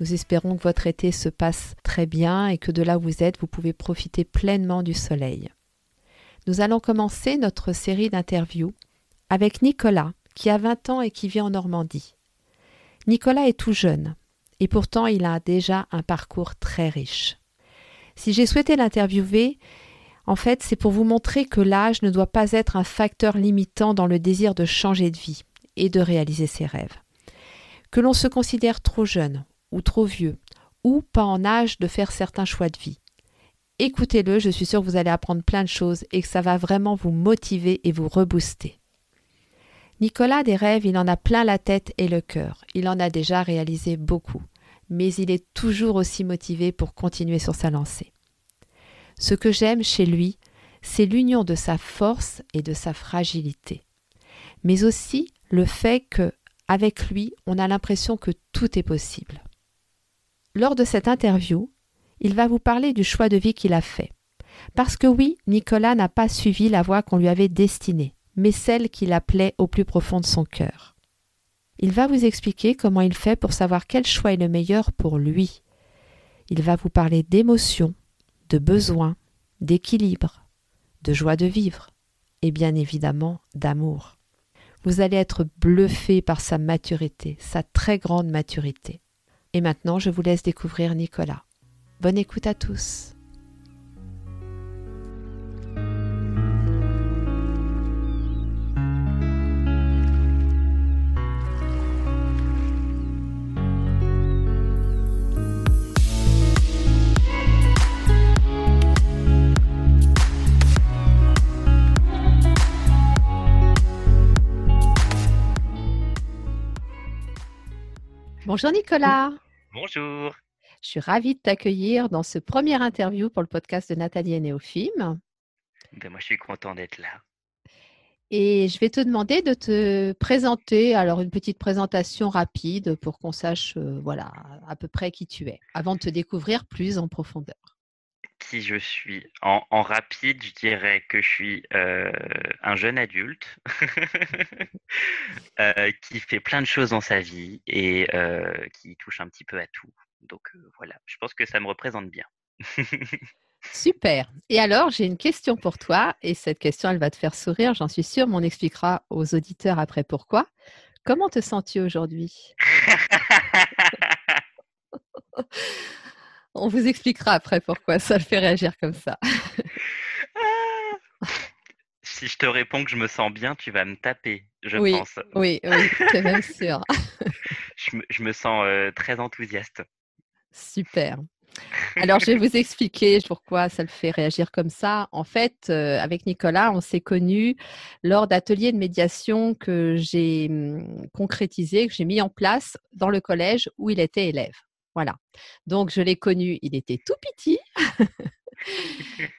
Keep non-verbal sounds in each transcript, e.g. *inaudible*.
Nous espérons que votre été se passe très bien et que de là où vous êtes, vous pouvez profiter pleinement du soleil. Nous allons commencer notre série d'interviews avec Nicolas, qui a 20 ans et qui vit en Normandie. Nicolas est tout jeune, et pourtant il a déjà un parcours très riche. Si j'ai souhaité l'interviewer, en fait, c'est pour vous montrer que l'âge ne doit pas être un facteur limitant dans le désir de changer de vie et de réaliser ses rêves. Que l'on se considère trop jeune ou trop vieux, ou pas en âge de faire certains choix de vie. Écoutez-le, je suis sûre que vous allez apprendre plein de choses et que ça va vraiment vous motiver et vous rebooster. Nicolas des rêves, il en a plein la tête et le cœur. Il en a déjà réalisé beaucoup, mais il est toujours aussi motivé pour continuer sur sa lancée. Ce que j'aime chez lui, c'est l'union de sa force et de sa fragilité, mais aussi le fait que, avec lui, on a l'impression que tout est possible. Lors de cette interview, il va vous parler du choix de vie qu'il a fait. Parce que oui, Nicolas n'a pas suivi la voie qu'on lui avait destinée, mais celle qu'il appelait au plus profond de son cœur. Il va vous expliquer comment il fait pour savoir quel choix est le meilleur pour lui. Il va vous parler d'émotions, de besoins, d'équilibre, de joie de vivre et bien évidemment d'amour. Vous allez être bluffé par sa maturité, sa très grande maturité. Et maintenant, je vous laisse découvrir Nicolas. Bonne écoute à tous. Bonjour Nicolas. Bonjour. Je suis ravie de t'accueillir dans ce premier interview pour le podcast de Nathalie et Néophime. Ben moi, je suis content d'être là. Et je vais te demander de te présenter, alors une petite présentation rapide pour qu'on sache euh, voilà, à peu près qui tu es, avant de te découvrir plus en profondeur. Qui je suis en, rapide, je dirais que je suis euh, un jeune adulte *laughs* euh, qui fait plein de choses dans sa vie et euh, qui touche un petit peu à tout. Donc voilà, je pense que ça me représente bien. *laughs* Super. Et alors, j'ai une question pour toi, et cette question, elle va te faire sourire, j'en suis sûre, mais on expliquera aux auditeurs après pourquoi. Comment te sens-tu aujourd'hui? *laughs* On vous expliquera après pourquoi ça le fait réagir comme ça. Ah. si je te réponds que je me sens bien, tu vas me taper, je oui, pense. Oui, oui, c'est même sûr. *laughs* je, me, sens euh, très enthousiaste. Super. *laughs* Alors, je vais vous expliquer pourquoi ça le fait réagir comme ça. En fait, euh, avec Nicolas, on s'est connus lors d'ateliers de médiation que j'ai hum, concrétisés, que j'ai mis en place dans le collège où il était élève. Voilà. Donc, je l'ai connu, il était tout petit. *laughs*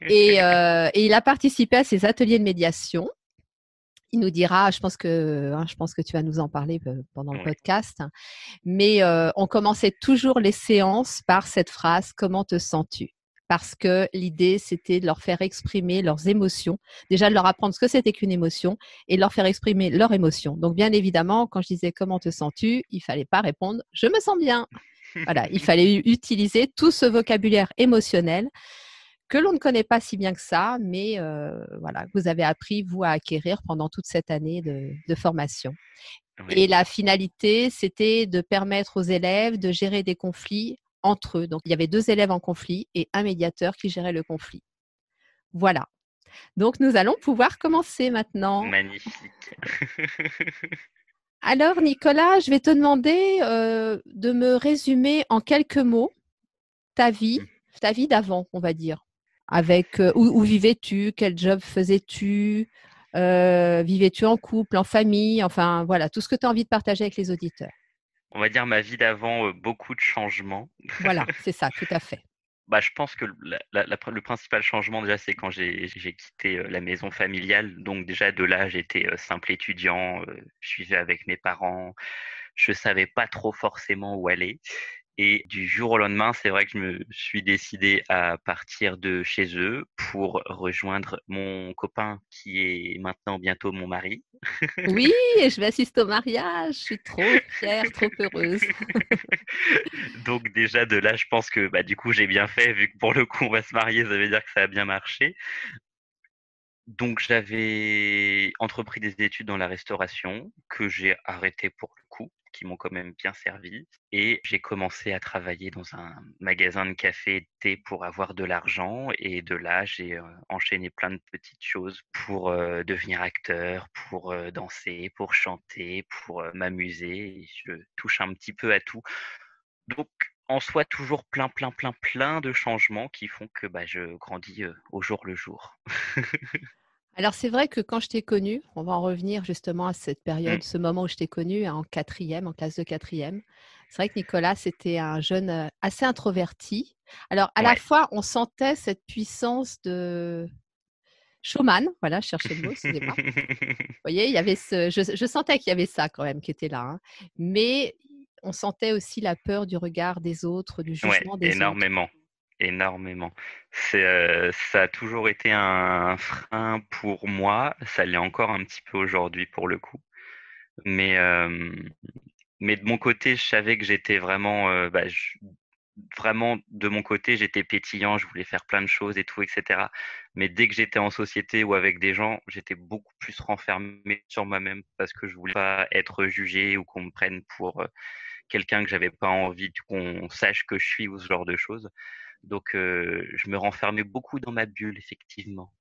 Euh, et, il a participé à ces ateliers de médiation. Il nous dira, je pense que, hein, je pense que tu vas nous en parler pendant le podcast. Mais euh, on commençait toujours les séances par cette phrase Comment te sens-tu? Parce que l'idée, c'était de leur faire exprimer leurs émotions. Déjà, de leur apprendre ce que c'était qu'une émotion et de leur faire exprimer leurs émotions. Donc, bien évidemment, quand je disais Comment te sens-tu? Il fallait pas répondre Je me sens bien. Voilà, il fallait utiliser tout ce vocabulaire émotionnel que l'on ne connaît pas si bien que ça, mais euh, voilà, vous avez appris, vous, à acquérir pendant toute cette année de, formation. Et la finalité, c'était de permettre aux élèves de gérer des conflits entre eux. Donc, il y avait deux élèves en conflit et un médiateur qui gérait le conflit. Voilà. Donc, nous allons pouvoir commencer maintenant. Magnifique. *laughs* Alors, Nicolas, je vais te demander euh, de me résumer en quelques mots ta vie, mmh. ta vie d'avant, on va dire. Avec euh, où, vivais-tu, quel job faisais-tu, euh, vivais-tu en couple, en famille, enfin voilà, tout ce que tu as envie de partager avec les auditeurs. on va dire ma vie d'avant, beaucoup de changements. Voilà, *laughs* c'est ça, tout à fait. Bah, je pense que le principal changement déjà, c'est quand j'ai quitté la maison familiale. Donc déjà de là, j'étais simple étudiant, je vivais avec mes parents, je savais pas trop forcément où aller. Et du jour au lendemain, c'est vrai que je me suis décidé à partir de chez eux pour rejoindre mon copain qui est maintenant bientôt mon mari. Oui, *laughs* je vais assister au mariage. Je suis trop fière, trop heureuse. *laughs* Donc déjà de là, je pense que bah, du coup j'ai bien fait vu que pour le coup on va se marier, ça veut dire que ça a bien marché. Donc j'avais entrepris des études dans la restauration que j'ai arrêté pour le coup qui m'ont quand même bien servi. Et j'ai commencé à travailler dans un magasin de café et de thé pour avoir de l'argent. Et de là, j'ai enchaîné plein de petites choses pour devenir acteur, pour danser, pour chanter, pour m'amuser. Je touche un petit peu à tout. Donc, en soi, toujours plein, plein, plein, plein de changements qui font que bah, je grandis au jour le jour. *laughs* Alors c'est vrai que quand je t'ai connu, on va en revenir justement à cette période, mmh. ce moment où je t'ai connu en quatrième, en classe de quatrième. C'est vrai que Nicolas, c'était un jeune assez introverti. Alors à la fois, on sentait cette puissance de showman, voilà, je cherchais le mot, excusez-moi. Vous voyez, il y avait ce, je, sentais qu'il y avait ça quand même qui était là, hein. mais on sentait aussi la peur du regard des autres, du jugement des autres. Énormément énormément. C'est, ça a toujours été un frein pour moi, ça l'est encore un petit peu aujourd'hui pour le coup. Mais, mais de mon côté, je savais que j'étais vraiment, bah, vraiment de mon côté, j'étais pétillant, je voulais faire plein de choses et tout, etc. Mais dès que j'étais en société ou avec des gens, j'étais beaucoup plus renfermé sur moi-même parce que je voulais pas être jugé ou qu'on me prenne pour quelqu'un que j'avais pas envie qu'on sache que je suis ou ce genre de choses. Donc, je me renfermais beaucoup dans ma bulle, effectivement.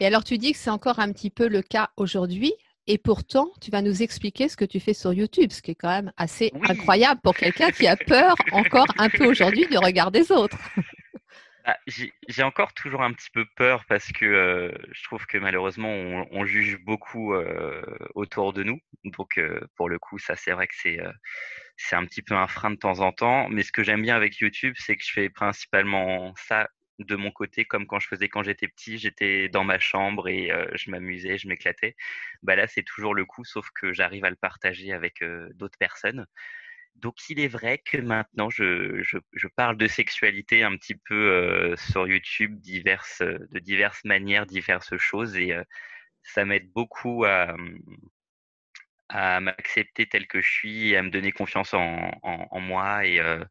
et alors, tu dis que c'est encore un petit peu le cas aujourd'hui. Et pourtant, tu vas nous expliquer ce que tu fais sur YouTube, ce qui est quand même assez incroyable pour quelqu'un qui a peur encore un peu aujourd'hui du regard des autres. *laughs* Bah, j'ai encore toujours un petit peu peur parce que je trouve que malheureusement on, juge beaucoup autour de nous. Donc pour le coup, ça c'est vrai que c'est c'est un petit peu un frein de temps en temps. Mais ce que j'aime bien avec YouTube, c'est que je fais principalement ça de mon côté, comme quand je faisais quand j'étais petit, j'étais dans ma chambre et je m'amusais, je m'éclatais. Bah là, c'est toujours le coup, sauf que j'arrive à le partager avec d'autres personnes. Donc il est vrai que maintenant je, je, parle de sexualité un petit peu euh, sur YouTube diverses, de diverses manières, diverses choses et euh, ça m'aide beaucoup à, à m'accepter tel que je suis à me donner confiance en, en, moi et, euh,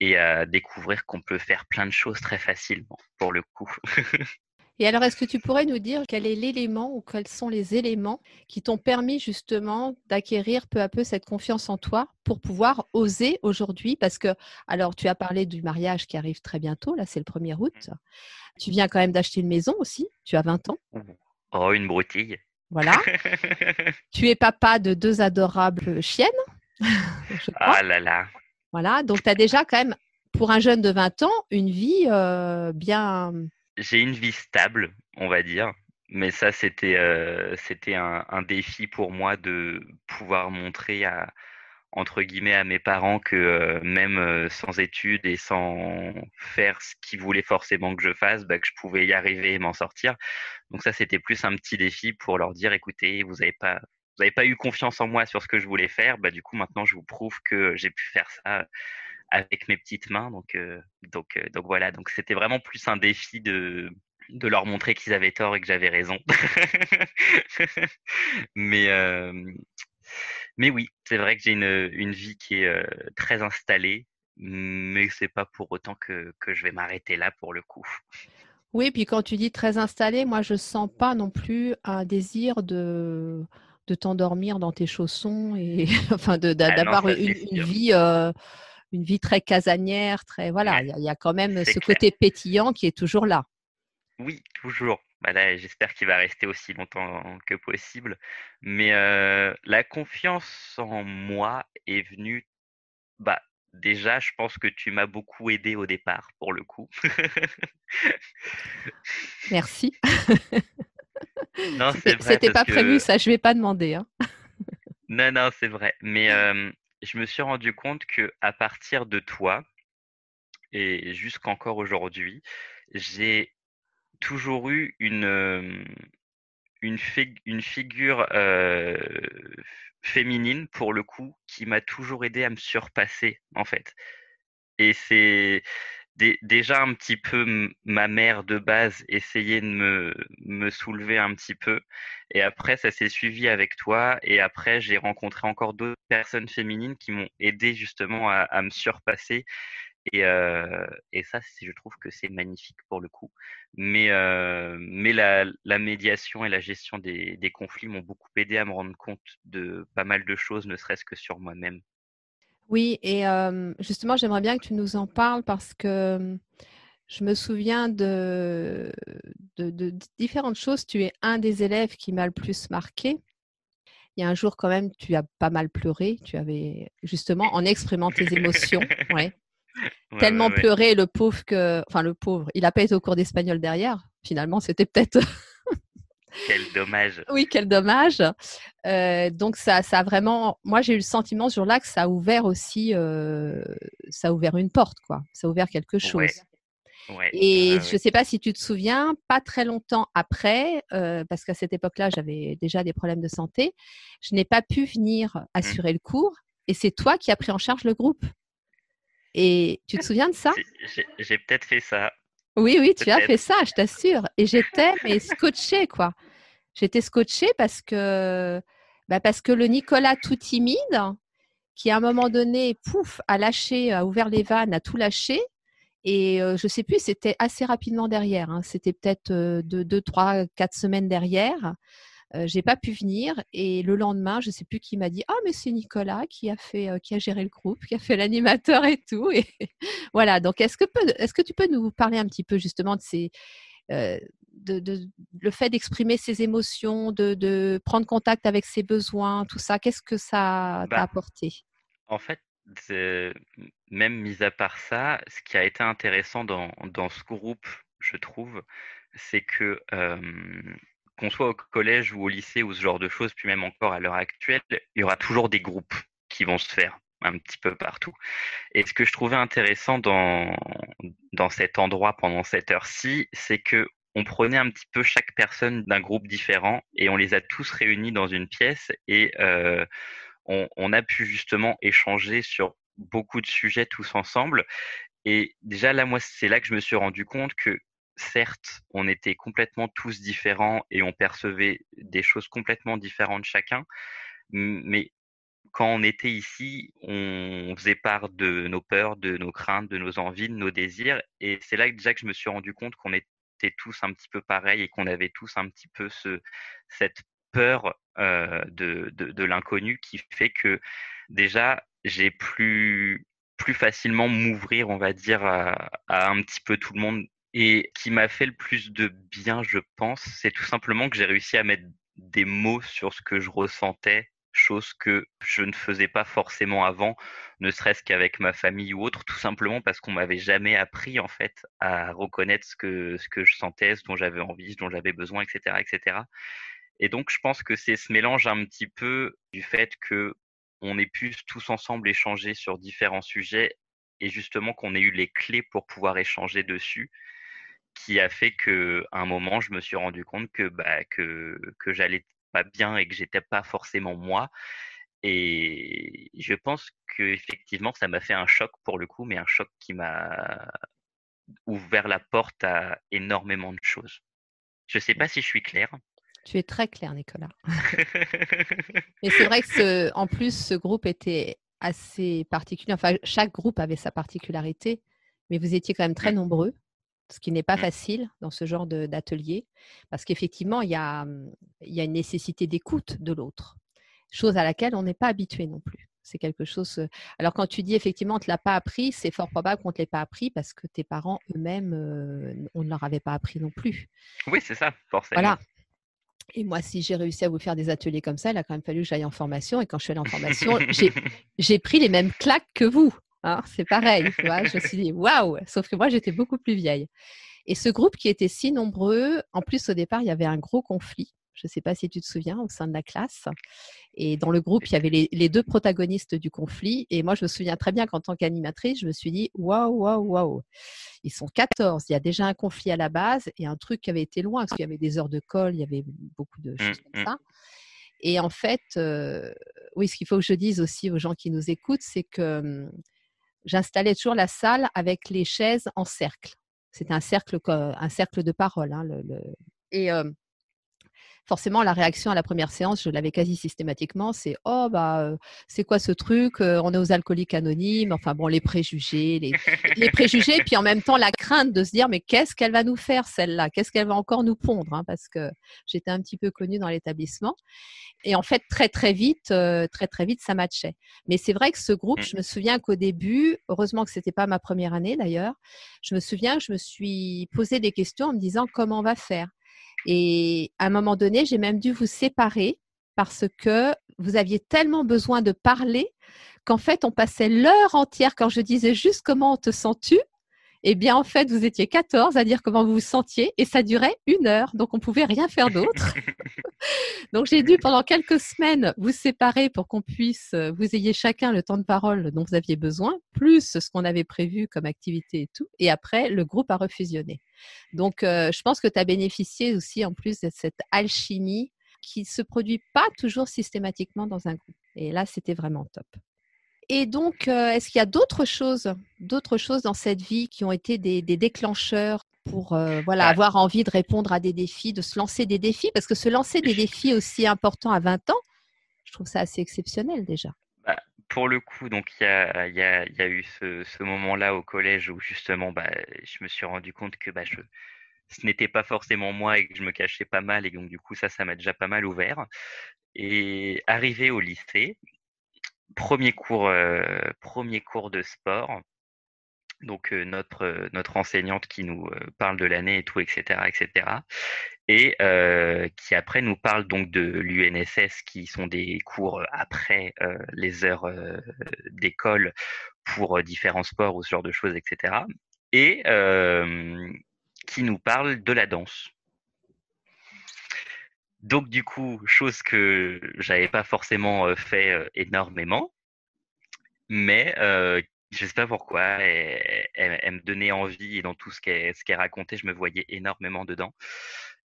et à découvrir qu'on peut faire plein de choses très facilement pour le coup. *laughs* Et alors, est-ce que tu pourrais nous dire quel est l'élément ou quels sont les éléments qui t'ont permis justement d'acquérir peu à peu cette confiance en toi pour pouvoir oser aujourd'hui? Parce que, alors, tu as parlé du mariage qui arrive très bientôt, là, c'est le 1er août. Mmh. Tu viens quand même d'acheter une maison aussi, tu as 20 ans. Oh, une broutille. Voilà. *laughs* tu es papa de deux adorables chiennes. *laughs* Ah là là. Voilà, donc tu as déjà quand même, pour un jeune de 20 ans, une vie euh, bien j'ai une vie stable, on va dire. Mais ça, c'était euh, c'était un, défi pour moi de pouvoir montrer à entre guillemets à mes parents que euh, même euh, sans études et sans faire ce qu'ils voulaient forcément que je fasse, bah, que je pouvais y arriver et m'en sortir. Donc ça, c'était plus un petit défi pour leur dire, écoutez, vous n'avez pas vous n'avez pas eu confiance en moi sur ce que je voulais faire, bah, du coup maintenant je vous prouve que j'ai pu faire ça avec mes petites mains. Donc, euh, donc, euh, donc voilà. Donc c'était vraiment plus un défi de, de leur montrer qu'ils avaient tort et que j'avais raison. *laughs* mais, euh, mais oui, c'est vrai que j'ai une, une, vie qui est très installée, mais c'est pas pour autant que, que je vais m'arrêter là pour le coup. Oui, puis quand tu dis très installée, moi je sens pas non plus un désir de de t'endormir dans tes chaussons et *laughs* enfin ah d'avoir une, une, vie une vie très casanière, très voilà, il y, a quand même ce côté pétillant qui est toujours là. Oui, toujours. Bah j'espère qu'il va rester aussi longtemps que possible. Mais euh, la confiance en moi est venue. Bah, déjà, je pense que tu m'as beaucoup aidé au départ, pour le coup. *laughs* Merci. C'était pas prévu, ça. Je vais pas demander. Hein. Non, non, c'est vrai. Mais *laughs* je me suis rendu compte que à partir de toi et jusqu'encore aujourd'hui, j'ai toujours eu une, une, figure féminine, pour le coup, qui m'a toujours aidé à me surpasser, en fait. Et c'est déjà un petit peu ma mère de base essayer de me, soulever un petit peu. Et après, ça s'est suivi avec toi. Et après, j'ai rencontré encore d'autres personnes féminines qui m'ont aidé justement à, me surpasser. Et, euh, ça, je trouve que c'est magnifique pour le coup. Mais, euh, la, médiation et la gestion des, des conflits m'ont beaucoup aidé à me rendre compte de pas mal de choses, ne serait-ce que sur moi-même. Oui, et justement, j'aimerais bien que tu nous en parles parce que je me souviens de, de, différentes choses. Tu es un des élèves qui m'a le plus marqué. Il y a un jour quand même, tu as pas mal pleuré. Tu avais justement en exprimant tes émotions. *laughs* Ouais. Tellement pleuré, le pauvre que, enfin le pauvre, il n'a pas été au cours d'espagnol derrière. Finalement, c'était peut-être quel dommage. Oui, quel dommage. Euh, donc ça, ça a vraiment, moi j'ai eu le sentiment sur là que ça a ouvert aussi, euh, ça a ouvert une porte quoi. Ça a ouvert quelque chose. Et je ne sais pas si tu te souviens, pas très longtemps après, euh, parce qu'à cette époque-là, j'avais déjà des problèmes de santé, je n'ai pas pu venir mmh. assurer le cours et c'est toi qui as pris en charge le groupe. Et tu te souviens de ça? J'ai peut-être fait ça. Oui, oui, tu as fait ça, je t'assure. Et j'étais mais scotchée, quoi. J'étais scotchée parce que, bah parce que le Nicolas tout timide, qui à un moment donné, pouf, a lâché, a ouvert les vannes, a tout lâché. Et je ne sais plus, c'était assez rapidement derrière. Hein. C'était peut-être deux, trois, quatre semaines derrière. Je j'ai pas pu venir et le lendemain, je sais plus qui m'a dit ah mais c'est Nicolas qui a fait qui a géré le groupe, qui a fait l'animateur et tout et *laughs* voilà. Donc est-ce que est-ce que tu peux nous parler un petit peu justement de ces de, le fait d'exprimer ses émotions, de, prendre contact avec ses besoins, tout ça, qu'est-ce que ça t'a bah, apporté? En fait, même mis à part ça, ce qui a été intéressant dans, dans ce groupe, je trouve, c'est que qu'on soit au collège ou au lycée ou ce genre de choses, puis même encore à l'heure actuelle, il y aura toujours des groupes qui vont se faire un petit peu partout. Et ce que je trouvais intéressant dans, dans cet endroit pendant cette heure-ci, c'est que on prenait un petit peu chaque personne d'un groupe différent et on les a tous réunis dans une pièce et euh, on, on, a pu justement échanger sur beaucoup de sujets tous ensemble. Et déjà là, moi, c'est là que je me suis rendu compte que certes, on était complètement tous différents et on percevait des choses complètement différentes chacun, mais quand on était ici, on faisait part de nos peurs, de nos craintes, de nos envies, de nos désirs. Et c'est là déjà que je me suis rendu compte qu'on était tous un petit peu pareils et qu'on avait tous un petit peu ce, cette peur euh, de, l'inconnu qui fait que déjà, j'ai plus, plus facilement m'ouvrir, on va dire, à, un petit peu tout le monde et qui m'a fait le plus de bien, je pense, c'est tout simplement que j'ai réussi à mettre des mots sur ce que je ressentais, chose que je ne faisais pas forcément avant, ne serait-ce qu'avec ma famille ou autre, tout simplement parce qu'on m'avait jamais appris en fait à reconnaître ce que ce que je sentais, ce dont j'avais envie, ce dont j'avais besoin, etc., etc. Et donc je pense que c'est ce mélange un petit peu du fait que on ait pu tous ensemble échanger sur différents sujets et justement qu'on ait eu les clés pour pouvoir échanger dessus qui a fait que un moment je me suis rendu compte que bah, que que j'allais pas bien et que j'étais pas forcément moi et je pense que effectivement ça m'a fait un choc pour le coup mais un choc qui m'a ouvert la porte à énormément de choses. Je sais pas si je suis clair. Tu es très clair, Nicolas. *laughs* Et c'est vrai que ce, en plus, ce groupe était assez particulier. Enfin, chaque groupe avait sa particularité, mais vous étiez quand même très mmh. nombreux ce qui n'est pas mmh. facile dans ce genre d'atelier, parce qu'effectivement, il y a, mmh, il y a une nécessité d'écoute de l'autre, chose à laquelle on n'est pas habitué non plus. C'est quelque chose. Alors, quand tu dis effectivement, on ne te l'a pas appris, c'est fort probable qu'on ne te l'ait pas appris parce que tes parents eux-mêmes, on ne leur avait pas appris non plus. Oui, c'est ça, forcément. Voilà. Et moi, si j'ai réussi à vous faire des ateliers comme ça, il a quand même fallu que j'aille en formation. Et quand je suis allée en formation, j'ai pris les mêmes claques que vous. Hein, c'est pareil, tu vois. Je me suis dit, waouh! Sauf que moi, j'étais beaucoup plus vieille. Et ce groupe qui était si nombreux, en plus, au départ, il y avait un gros conflit. Je ne sais pas si tu te souviens, au sein de la classe. Et dans le groupe, il y avait les, deux protagonistes du conflit. Et moi, je me souviens très bien qu'en tant qu'animatrice, je me suis dit waouh, waouh, waouh. Ils sont 14. Il y a déjà un conflit à la base et un truc qui avait été loin, parce qu'il y avait des heures de colle, il y avait beaucoup de choses mmh, comme mmh. ça. Et en fait, euh, oui, ce qu'il faut que je dise aussi aux gens qui nous écoutent, c'est que hum, j'installais toujours la salle avec les chaises en cercle. C'était un cercle, un cercle de parole. Hein, Et hum, forcément, la réaction à la première séance, je l'avais quasi systématiquement, c'est oh bah c'est quoi ce truc On est aux alcooliques anonymes. Enfin bon, les préjugés, les, les, *laughs* préjugés, puis en même temps la crainte de se dire mais qu'est-ce qu'elle va nous faire celle-là? Qu'est-ce qu'elle va encore nous pondre hein, Parce que j'étais un petit peu connue dans l'établissement. Et en fait, très très vite, très très vite, ça matchait. Mais c'est vrai que ce groupe, mmh. je me souviens qu'au début, heureusement que c'était pas ma première année d'ailleurs, je me souviens que je me suis posé des questions en me disant comment on va faire? Et à un moment donné, j'ai même dû vous séparer parce que vous aviez tellement besoin de parler qu'en fait, on passait l'heure entière quand je disais juste comment te sens-tu eh bien, en fait, vous étiez 14 à dire comment vous vous sentiez et ça durait une heure. Donc, on pouvait rien faire d'autre. *laughs* donc, j'ai dû pendant quelques semaines vous séparer pour qu'on puisse, euh, vous ayez chacun le temps de parole dont vous aviez besoin, plus ce qu'on avait prévu comme activité et tout. Et après, le groupe a refusionné. Donc, euh, je pense que tu as bénéficié aussi en plus de cette alchimie qui ne se produit pas toujours systématiquement dans un groupe. Et là, c'était vraiment top. Et donc, euh, est-ce qu'il y a d'autres choses, d'autres choses dans cette vie qui ont été des, déclencheurs pour euh, voilà, bah avoir envie de répondre à des défis, de se lancer des défis? Parce que se lancer des défis aussi importants à 20 ans, je trouve ça assez exceptionnel déjà. Bah, pour le coup, donc il y a, y, a, y a, eu ce, moment-là au collège où justement, bah, je me suis rendu compte que bah, je, ce n'était pas forcément moi et que je me cachais pas mal et donc du coup ça, ça m'a déjà pas mal ouvert. Et arrivé au lycée, premier cours, premier cours de sport. Donc notre notre enseignante qui nous parle de l'année et tout, etc., etc. Et qui après nous parle donc de l'UNSS, qui sont des cours après les heures d'école pour différents sports ou ce genre de choses, etc. Et qui nous parle de la danse. Donc du coup, chose que j'avais pas forcément fait énormément, mais je sais pas pourquoi, elle, me donnait envie et dans tout ce qu'elle racontait, je me voyais énormément dedans.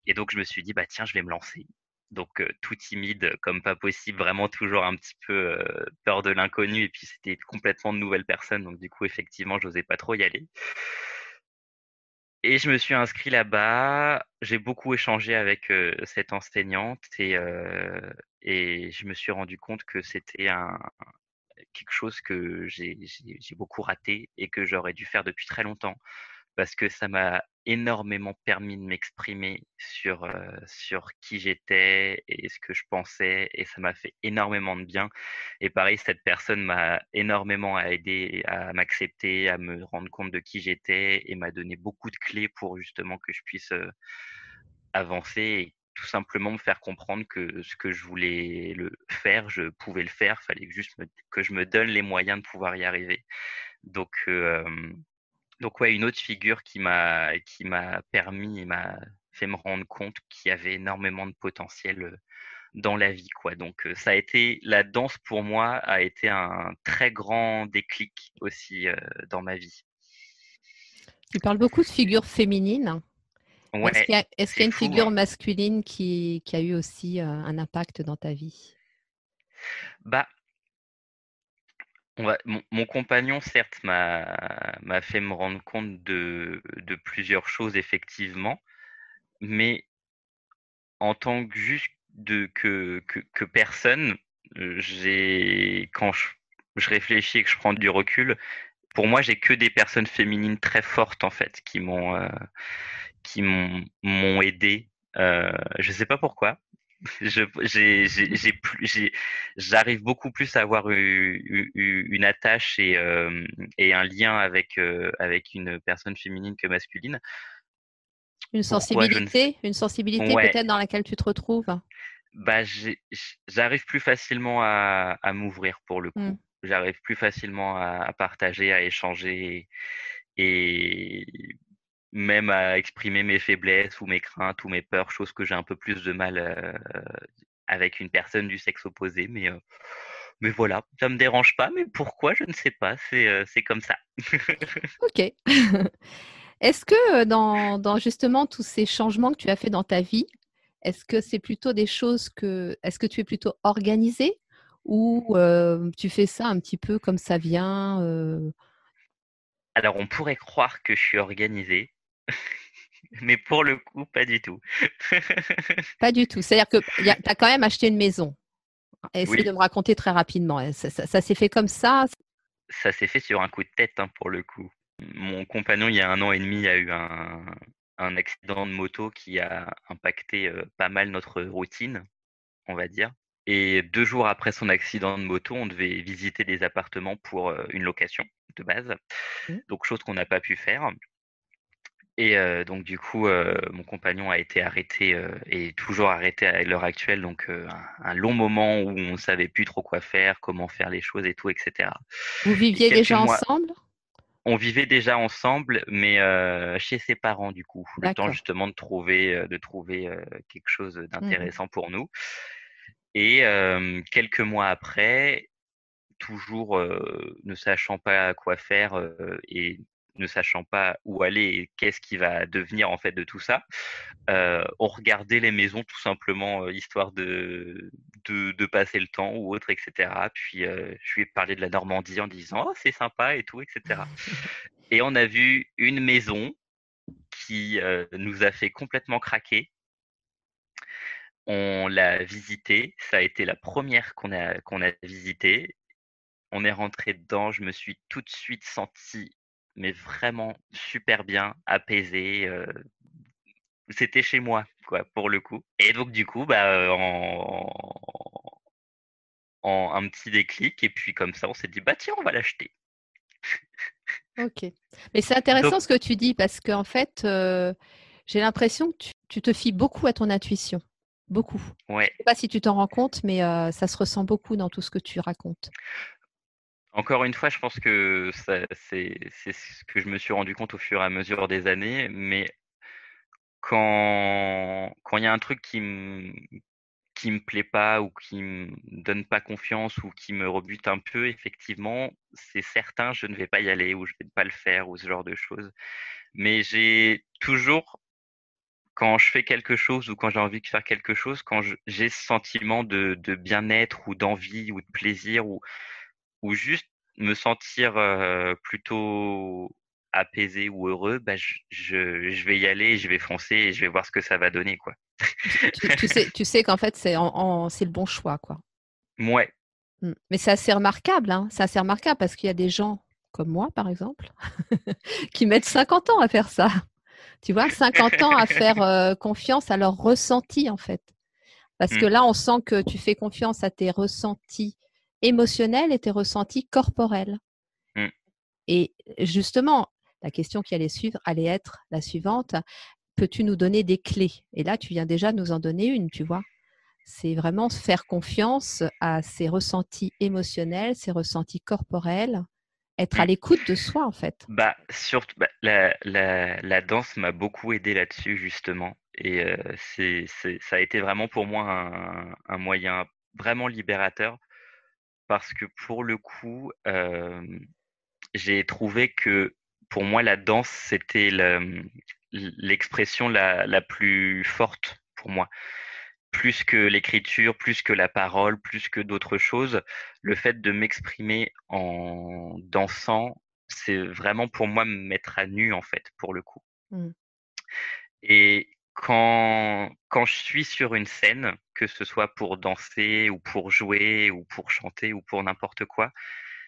Et donc je me suis dit bah tiens, je vais me lancer. Donc tout timide comme pas possible, vraiment toujours un petit peu peur de l'inconnu et puis c'était complètement de nouvelles personnes, donc du coup effectivement, j'osais pas trop y aller. Et je me suis inscrit là-bas. J'ai beaucoup échangé avec cette enseignante et, et je me suis rendu compte que c'était quelque chose que j'ai beaucoup raté et que j'aurais dû faire depuis très longtemps parce que ça m'a énormément permis de m'exprimer sur, sur qui j'étais et ce que je pensais et ça m'a fait énormément de bien. Et pareil, cette personne m'a énormément aidé à m'accepter, à me rendre compte de qui j'étais et m'a donné beaucoup de clés pour justement que je puisse avancer et tout simplement me faire comprendre que ce que je voulais le faire, je pouvais le faire. Fallait juste que je me donne les moyens de pouvoir y arriver. Donc, donc ouais, une autre figure qui m'a qui m'a permis m'a fait me rendre compte qu'il y avait énormément de potentiel dans la vie quoi. Donc ça a été la danse pour moi a été un très grand déclic aussi dans ma vie. Tu parles beaucoup de figures féminines. est-ce qu'il y, a une figure hein. masculine qui, qui, a eu aussi un impact dans ta vie? Bah, mon, compagnon, certes, m'a fait me rendre compte de, plusieurs choses, effectivement, mais en tant que juste que, personne, euh, quand je, réfléchis et que je prends du recul, pour moi, j'ai que des personnes féminines très fortes, en fait, qui m'ont euh, aidé. Euh, je ne sais pas pourquoi, j'arrive beaucoup plus à avoir une attache et, et un lien avec, avec une personne féminine que masculine. Une sensibilité, une sensibilité peut-être dans laquelle tu te retrouves? Bah, J'arrive plus facilement à, à m'ouvrir pour le coup. Mmh. J'arrive plus facilement à, partager, à échanger. Et même à exprimer mes faiblesses ou mes craintes ou mes peurs, chose que j'ai un peu plus de mal avec une personne du sexe opposé. Mais, mais voilà, ça me dérange pas. Mais pourquoi, je ne sais pas. C'est comme ça. *laughs* ok. *laughs* Est-ce que dans, dans, justement tous ces changements que tu as fait dans ta vie, est-ce que c'est plutôt des choses que, est-ce que tu es plutôt organisé ou tu fais ça un petit peu comme ça vient Alors on pourrait croire que je suis organisé, mais pour le coup, pas du tout. *laughs* pas du tout. C'est-à-dire que tu as quand même acheté une maison. Essaye de me raconter très rapidement. Hein. Ça, s'est fait comme ça Ça s'est fait sur un coup de tête, hein, pour le coup. Mon compagnon, il y a un an et demi, a eu un, un accident de moto qui a impacté pas mal notre routine, on va dire. Et deux jours après son accident de moto, on devait visiter des appartements pour une location de base. Mmh. Donc, chose qu'on n'a pas pu faire. Et donc, du coup, mon compagnon a été arrêté et toujours arrêté à l'heure actuelle. Donc, un, long moment où on ne savait plus trop quoi faire, comment faire les choses et tout, etc. Vous viviez déjà ensemble? On vivait déjà ensemble, mais chez ses parents du coup. Le temps justement de trouver, de trouver quelque chose mmh d'intéressant pour nous. Et quelques mois après, toujours ne sachant pas quoi faire et ne sachant pas où aller et qu'est-ce qui va devenir en fait de tout ça, on regardait les maisons tout simplement histoire de, de, passer le temps ou autre, etc. Puis je lui ai parlé de la Normandie en disant oh c'est sympa et tout, etc. *laughs* et on a vu une maison qui nous a fait complètement craquer. On l'a visitée, ça a été la première qu'on a qu'on a visitée. On est rentré dedans, je me suis tout de suite senti mais vraiment super bien, apaisé. c'était chez moi, quoi, pour le coup. Et donc, du coup, bah, en, en un petit déclic, et puis comme ça, on s'est dit, bah tiens, on va l'acheter. ok. Mais c'est intéressant ce que tu dis, parce qu'en fait, j'ai l'impression que tu, te fies beaucoup à ton intuition. Beaucoup. Ouais. Je sais pas si tu t'en rends compte, mais ça se ressent beaucoup dans tout ce que tu racontes. Encore une fois, je pense que c'est ce que je me suis rendu compte au fur et à mesure des années, mais quand il y a un truc qui me qui me plaît pas ou qui me donne pas confiance ou qui me rebute un peu, effectivement, c'est certain, je ne vais pas y aller ou je vais pas le faire ou ce genre de choses. Mais j'ai toujours, quand je fais quelque chose ou quand j'ai envie de faire quelque chose, quand j'ai ce sentiment de, de bien-être ou d'envie ou de plaisir ou ou juste me sentir plutôt apaisé ou heureux, bah, je, je, vais y aller, je vais foncer et je vais voir ce que ça va donner. Quoi. tu, sais, tu sais qu'en fait, c'est en, le bon choix. Quoi. Ouais. Mmh. Mais c'est assez remarquable. Hein. C'est assez remarquable parce qu'il y a des gens comme moi, par exemple, *laughs* qui mettent 50 ans à faire ça. Tu vois, 50 ans à faire confiance à leur ressenti, en fait. Parce que mmh. là, on sent que tu fais confiance à tes ressentis émotionnel et tes ressentis corporels. Mmh. Et justement, la question qui allait suivre allait être la suivante. Peux-tu nous donner des clés? Et là, tu viens déjà de nous en donner une, tu vois. C'est vraiment faire confiance à ses ressentis émotionnels, ses ressentis corporels, être à mmh. l'écoute de soi, en fait. Bah, surtout, bah, la, la, danse m'a beaucoup aidé là-dessus, justement. Et c'est, ça a été vraiment pour moi un, un moyen vraiment libérateur parce que pour le coup, j'ai trouvé que pour moi, la danse, c'était l'expression la, plus forte pour moi. Plus que l'écriture, plus que la parole, plus que d'autres choses, le fait de m'exprimer en dansant, c'est vraiment pour moi me mettre à nu, en fait, pour le coup. Mmh. Et quand, quand je suis sur une scène, que ce soit pour danser ou pour jouer ou pour chanter ou pour n'importe quoi,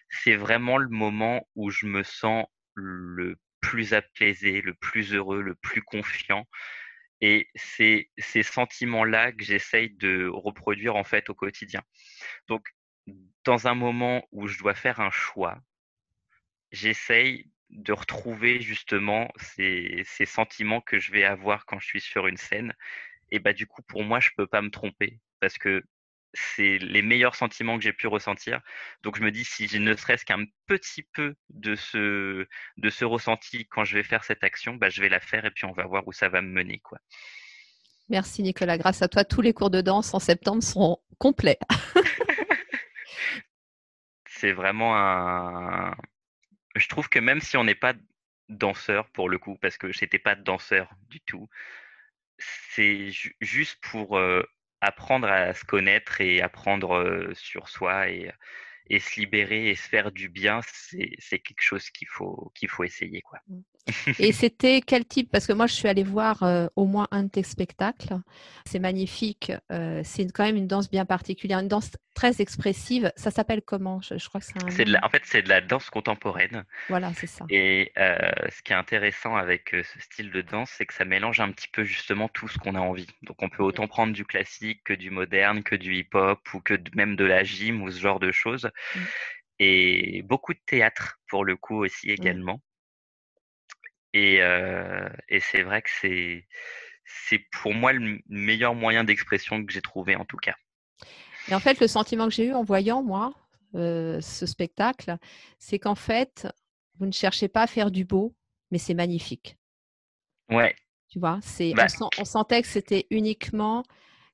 c'est vraiment le moment où je me sens le plus apaisé, le plus heureux, le plus confiant. Et c'est ces sentiments-là que j'essaye de reproduire en fait au quotidien. Donc, dans un moment où je dois faire un choix, j'essaye de retrouver justement ces, ces, sentiments que je vais avoir quand je suis sur une scène. Et bah du coup, pour moi, je peux pas me tromper parce que c'est les meilleurs sentiments que j'ai pu ressentir. Donc je me dis si j'ai ne serait-ce qu'un petit peu de ce de ce ressenti quand je vais faire cette action, bah, je vais la faire et puis on va voir où ça va me mener quoi. Merci Nicolas. Grâce à toi, tous les cours de danse en septembre seront complets. *laughs* c'est vraiment un. Je trouve que même si on n'est pas danseur pour le coup, parce que j'étais pas danseur du tout, c'est juste pour euh, apprendre à se connaître et apprendre euh, sur soi et, se libérer et se faire du bien, c'est quelque chose qu'il faut, qu'il faut essayer. Quoi. Mmh. Et c'était quel type? Parce que moi, je suis allée voir euh, au moins un de tes spectacles. C'est magnifique. Euh, c'est quand même une danse bien particulière, une danse très expressive. Ça s'appelle comment? Je, crois que c'est En fait, c'est de la danse contemporaine. Voilà, c'est ça. Et euh, ce qui est intéressant avec ce style de danse, c'est que ça mélange un petit peu justement tout ce qu'on a envie. Donc, on peut autant prendre du classique que du moderne, que du hip-hop ou que même de la gym ou ce genre de choses. Mmh. Et beaucoup de théâtre pour le coup aussi également. Et, et c'est vrai que c'est pour moi le meilleur moyen d'expression que j'ai trouvé en tout cas. Et en fait, le sentiment que j'ai eu en voyant, moi, ce spectacle, c'est qu'en fait, vous ne cherchez pas à faire du beau, mais c'est magnifique. Ouais. Tu vois, c'est, on, bah on, sentait que c'était uniquement,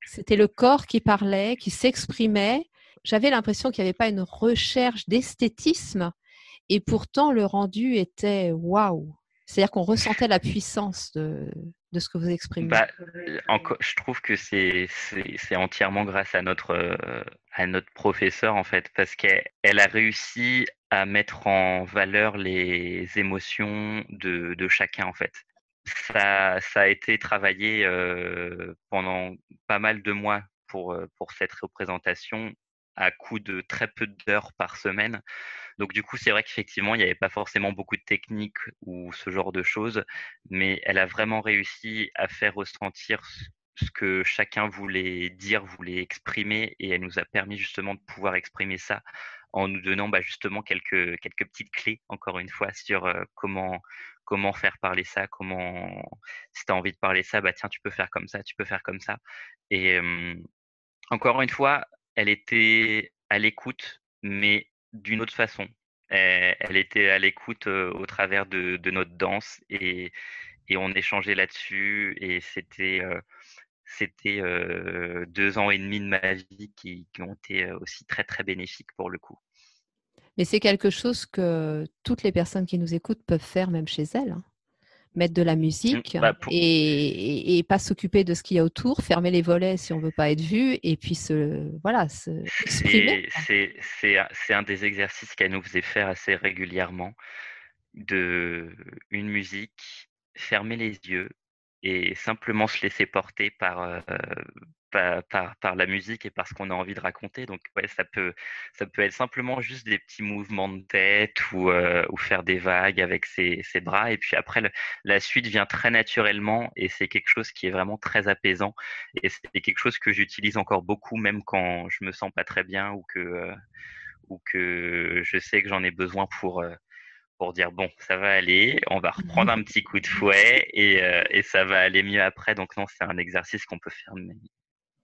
c'était le corps qui parlait, qui s'exprimait. J'avais l'impression qu'il n'y avait pas une recherche d'esthétisme, et pourtant le rendu était waouh. C'est-à-dire qu'on ressentait la puissance de, de ce que vous exprimez. Bah, je trouve que c'est entièrement grâce à notre, euh, à professeur, en fait, parce qu'elle a réussi à mettre en valeur les émotions de, chacun, en fait. Ça, a été travaillé euh, pendant pas mal de mois euh, pour cette représentation à coup de très peu d'heures par semaine. Donc du coup, c'est vrai qu'effectivement, il n'y avait pas forcément beaucoup de techniques ou ce genre de choses, mais elle a vraiment réussi à faire ressentir ce que chacun voulait dire, voulait exprimer, et elle nous a permis justement de pouvoir exprimer ça en nous donnant bah, justement quelques, quelques petites clés, encore une fois, sur euh, comment, comment faire parler ça, comment, si tu as envie de parler ça, bah tiens, tu peux faire comme ça, tu peux faire comme ça. Et encore une fois, elle était à l'écoute, mais d'une autre façon. Elle, était à l'écoute au travers de, notre danse et, on échangeait là-dessus et c'était deux ans et demi de ma vie qui, ont été aussi très très bénéfiques pour le coup. Mais c'est quelque chose que toutes les personnes qui nous écoutent peuvent faire même chez elles. Hein mettre de la mmh, musique bah, et, pas s'occuper de ce qu'il y a autour, fermer les volets si on veut pas être vu et puis se voilà se C'est un des exercices qu'elle nous faisait faire assez régulièrement de une musique, fermer les yeux et simplement se laisser porter par, euh, par, la musique et par ce qu'on a envie de raconter. Donc, ça peut, être simplement juste des petits mouvements de tête ou, euh, faire des vagues avec ses, bras. Et puis après, la suite vient très naturellement et c'est quelque chose qui est vraiment très apaisant. Et c'est quelque chose que j'utilise encore beaucoup, même quand je me sens pas très bien ou que, euh, je sais que j'en ai besoin pour. Euh, pour dire bon, ça va aller, on va reprendre un petit coup de fouet et, et ça va aller mieux après. Donc non, c'est un exercice qu'on peut faire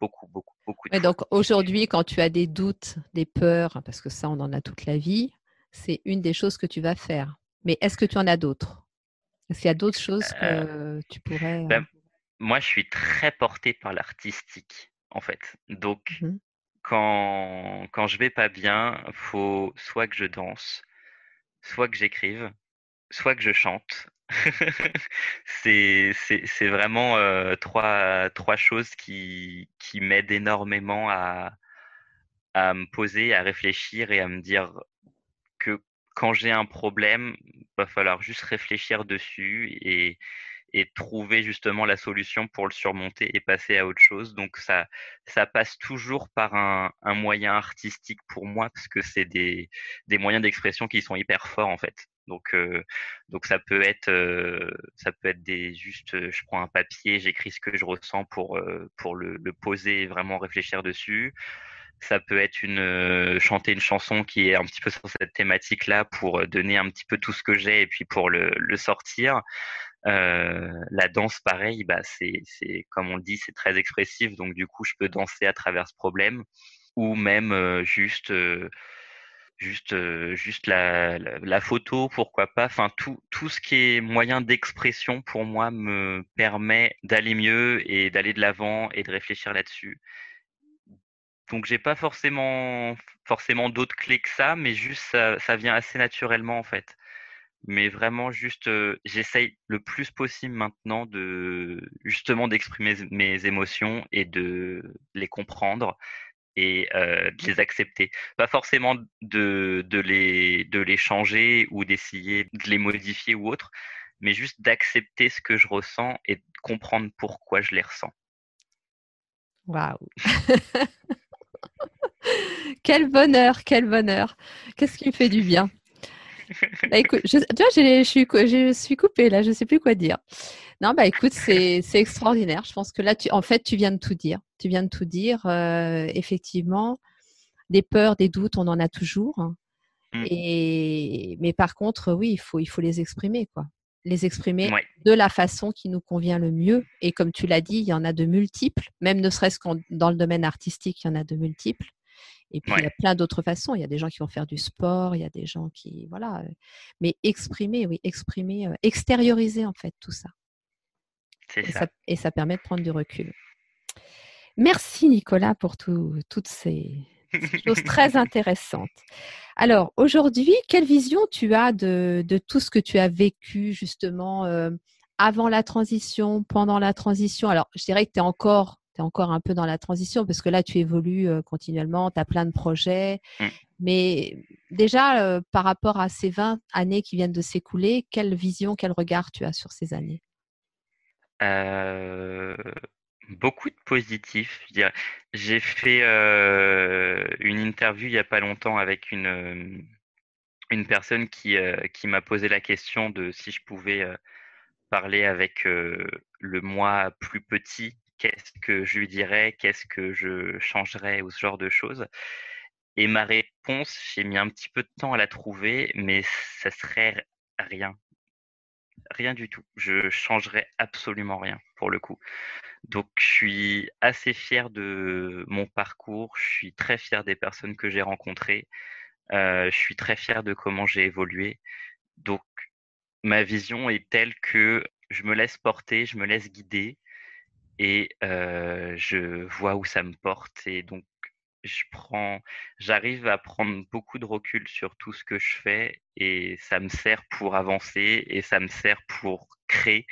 beaucoup, beaucoup, beaucoup. De donc aujourd'hui, quand tu as des doutes, des peurs, parce que ça, on en a toute la vie, c'est une des choses que tu vas faire. Mais est-ce que tu en as d'autres? Est-ce qu'il y a d'autres choses que euh, tu pourrais... Ben, euh moi, je suis très porté par l'artistique, en fait. Donc, mmh quand, quand je vais pas bien, faut soit que je danse, soit que j'écrive, soit que je chante, *laughs* c'est vraiment euh, trois, choses qui, m'aident énormément à, me poser, à réfléchir et à me dire que quand j'ai un problème, il va falloir juste réfléchir dessus et, trouver justement la solution pour le surmonter et passer à autre chose. Donc ça, passe toujours par un, moyen artistique pour moi parce que c'est des moyens d'expression qui sont hyper forts en fait. Donc, euh, donc ça peut être, euh, ça peut être des juste, euh, je prends un papier, j'écris ce que je ressens pour pour le, poser et vraiment réfléchir dessus. Ça peut être une chanter une chanson qui est un petit peu sur cette thématique-là pour donner un petit peu tout ce que j'ai et puis pour le, sortir. la danse, pareil, bah c'est comme on le dit, c'est très expressif, donc du coup, je peux danser à travers ce problème ou même juste juste juste la, la, photo pourquoi pas. Enfin tout tout ce qui est moyen d'expression pour moi me permet d'aller mieux et d'aller de l'avant et de réfléchir là-dessus. Donc j'ai pas forcément forcément d'autres clés que ça mais juste ça, ça vient assez naturellement en fait. Mais vraiment juste j'essaye le plus possible maintenant de justement d'exprimer mes émotions et de les comprendre et de les accepter. Pas forcément de, de, les, de les changer ou d'essayer de les modifier ou autre, mais juste d'accepter ce que je ressens et de comprendre pourquoi je les ressens. Waouh *laughs* Quel bonheur, quel bonheur. Qu'est-ce qui me fait du bien? Bah, *laughs* écoute, je, tu vois, je suis, je suis coupée là, je ne sais plus quoi dire. Non, bah écoute, c'est extraordinaire. Je pense que là, tu, en fait, tu viens de tout dire. Tu viens de tout dire. Euh, effectivement, des peurs, des doutes, on en a toujours. Mmh. Et mais par contre, oui, il faut, il faut les exprimer, quoi. Les exprimer de la façon qui nous convient le mieux. Et comme tu l'as dit, il y en a de multiples. Même ne serait-ce que dans le domaine artistique, il y en a de multiples. Et puis, il y a plein d'autres façons. Il y a des gens qui vont faire du sport, il y a des gens qui. Voilà. Mais exprimer, oui, exprimer, euh, extérioriser en fait tout ça. Et ça. Et ça permet de prendre du recul. Merci Nicolas pour toutes ces choses très *laughs* intéressantes. Alors aujourd'hui, quelle vision tu as de, tout ce que tu as vécu justement euh, avant la transition, pendant la transition? Alors je dirais que tu es encore, es encore un peu dans la transition parce que là tu évolues euh, continuellement, tu as plein de projets. Mmh. Mais déjà, euh, par rapport à ces 20 années qui viennent de s'écouler, quelle vision, quel regard tu as sur ces années? Euh, beaucoup de positifs. J'ai fait euh, une interview il n'y a pas longtemps avec une, euh, une personne qui, qui m'a posé la question de si je pouvais parler avec le moi plus petit, qu'est-ce que je lui dirais, qu'est-ce que je changerais ou ce genre de choses. Et ma réponse, j'ai mis un petit peu de temps à la trouver, mais ça serait rien rien du tout. Je changerais absolument rien pour le coup. Donc je suis assez fier de mon parcours, je suis très fier des personnes que j'ai rencontrées, euh, je suis très fier de comment j'ai évolué. Donc ma vision est telle que je me laisse porter, je me laisse guider et euh, je vois où ça me porte. Et donc j'arrive à prendre beaucoup de recul sur tout ce que je fais et ça me sert pour avancer et ça me sert pour créer.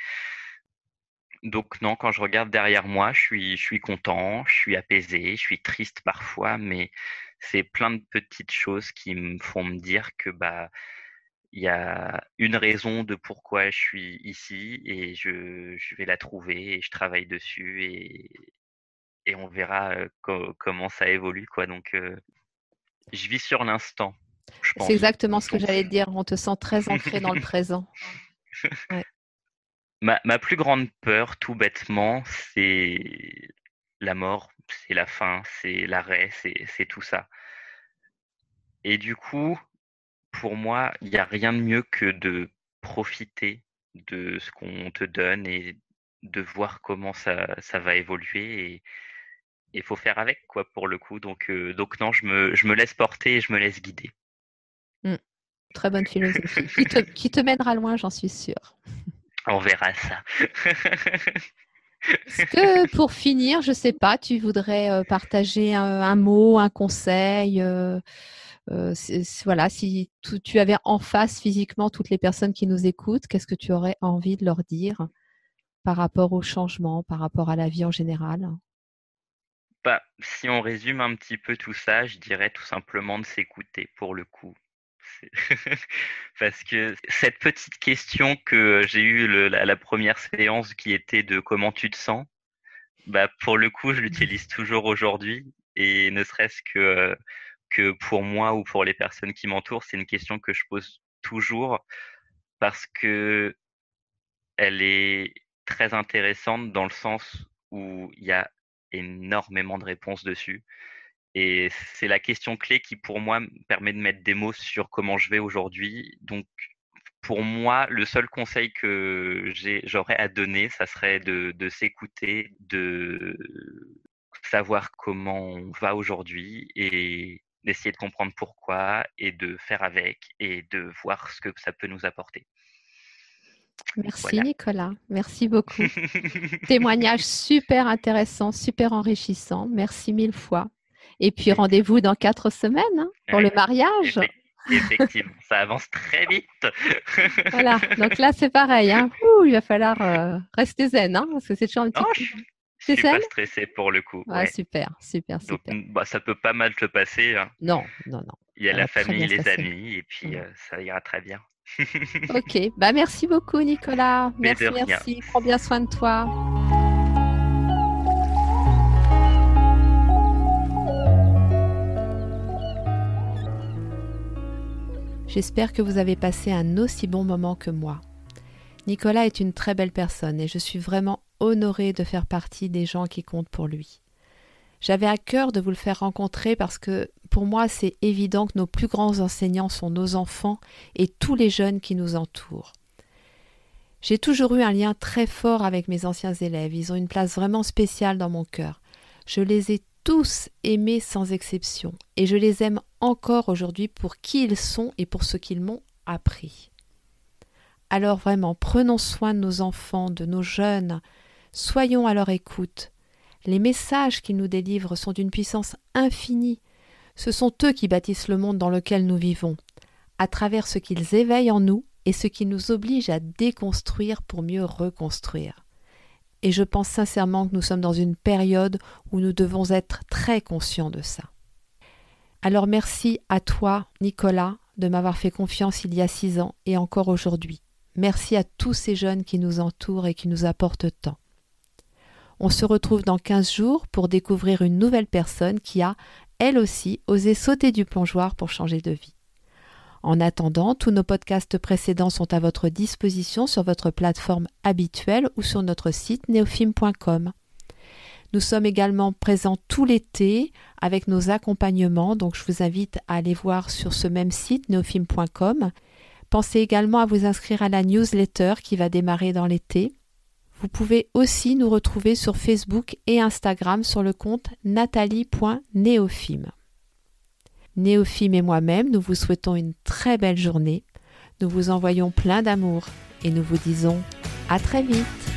Donc non, quand je regarde derrière moi, je suis, je suis content, je suis apaisé, je suis triste parfois, mais c'est plein de petites choses qui me font me dire que bah il y a une raison de pourquoi je suis ici et je, je vais la trouver et je travaille dessus et, et on verra comment ça évolue. Quoi. Donc, je vis sur l'instant. C'est exactement ce que j'allais dire. On te sent très ancré dans le présent. *laughs* Ma, ma, plus grande peur, tout bêtement, c'est la mort, c'est la fin, c'est l'arrêt, c'est tout ça. Et du coup, pour moi, il n'y a rien de mieux que de profiter de ce qu'on te donne et de voir comment ça, ça va évoluer. Et, il faut faire avec quoi pour le coup. Donc, euh, donc non, je me, je me laisse porter et je me laisse guider. Mmh. Très bonne philosophie qui, te, *laughs* qui te mènera loin, j'en suis sûre. On verra ça. Est-ce que pour finir, je ne sais pas, tu voudrais euh, partager un, mot, un conseil euh, Voilà, si tu, tu, avais en face physiquement toutes les personnes qui nous écoutent, qu'est-ce que tu aurais envie de leur dire par rapport au changement, par rapport à la vie en général? Si on résume un petit peu tout ça, je dirais tout simplement de s'écouter pour le coup. *laughs* Parce que cette petite question que j'ai eue à la première séance qui était de comment tu te sens, bah pour le coup, je l'utilise toujours aujourd'hui et ne serait-ce que, que pour moi ou pour les personnes qui m'entourent, c'est une question que je pose toujours parce que elle est très intéressante dans le sens où il y a énormément de réponses dessus. Et c'est la question clé qui, pour moi, permet de mettre des mots sur comment je vais aujourd'hui. Donc, pour moi, le seul conseil que j'aurais à donner, ça serait de, s'écouter, de savoir comment on va aujourd'hui et d'essayer de comprendre pourquoi et de faire avec et de voir ce que ça peut nous apporter. Merci Nicolas, merci beaucoup. *laughs* Témoignage super intéressant, super enrichissant. Merci mille fois. Et puis rendez-vous dans quatre semaines hein, pour le mariage. Effectivement, ça avance très vite. *laughs* voilà, donc là c'est pareil. Hein. il va falloir euh, rester zen, hein, parce que c'est toujours un petit. Oh, je suis pas stressé pour le coup. Ouais, Super, super, super. Donc, bah, ça peut pas mal te passer. Non, non, non. Il y a la famille, les amis, et puis euh, ça ira très bien. Ok, bah merci beaucoup Nicolas. merci, merci. Prends bien soin de toi. J'espère que vous avez passé un aussi bon moment que moi. Nicolas est une très belle personne et je suis vraiment honorée de faire partie des gens qui comptent pour lui. J'avais à cœur de vous le faire rencontrer parce que pour moi c'est évident que nos plus grands enseignants sont nos enfants et tous les jeunes qui nous entourent. J'ai toujours eu un lien très fort avec mes anciens élèves, ils ont une place vraiment spéciale dans mon cœur. Je les ai tous aimés sans exception et je les aime encore aujourd'hui pour qui ils sont et pour ce qu'ils m'ont appris. Alors vraiment, prenons soin de nos enfants, de nos jeunes, soyons à leur écoute, les messages qu'ils nous délivrent sont d'une puissance infinie. Ce sont eux qui bâtissent le monde dans lequel nous vivons, à travers ce qu'ils éveillent en nous et ce qui nous oblige à déconstruire pour mieux reconstruire. Et je pense sincèrement que nous sommes dans une période où nous devons être très conscients de ça. Alors merci à toi, Nicolas, de m'avoir fait confiance il y a six ans et encore aujourd'hui. Merci à tous ces jeunes qui nous entourent et qui nous apportent tant. On se retrouve dans 15 jours pour découvrir une nouvelle personne qui a, elle aussi, osé sauter du plongeoir pour changer de vie. En attendant, tous nos podcasts précédents sont à votre disposition sur votre plateforme habituelle ou sur notre site neofilm.com. Nous sommes également présents tout l'été avec nos accompagnements, donc je vous invite à aller voir sur ce même site neofilm.com. Pensez également à vous inscrire à la newsletter qui va démarrer dans l'été. Vous pouvez aussi nous retrouver sur Facebook et Instagram sur le compte nathalie.néophime. Néophime et moi-même, nous vous souhaitons une très belle journée. Nous vous envoyons plein d'amour et nous vous disons à très vite.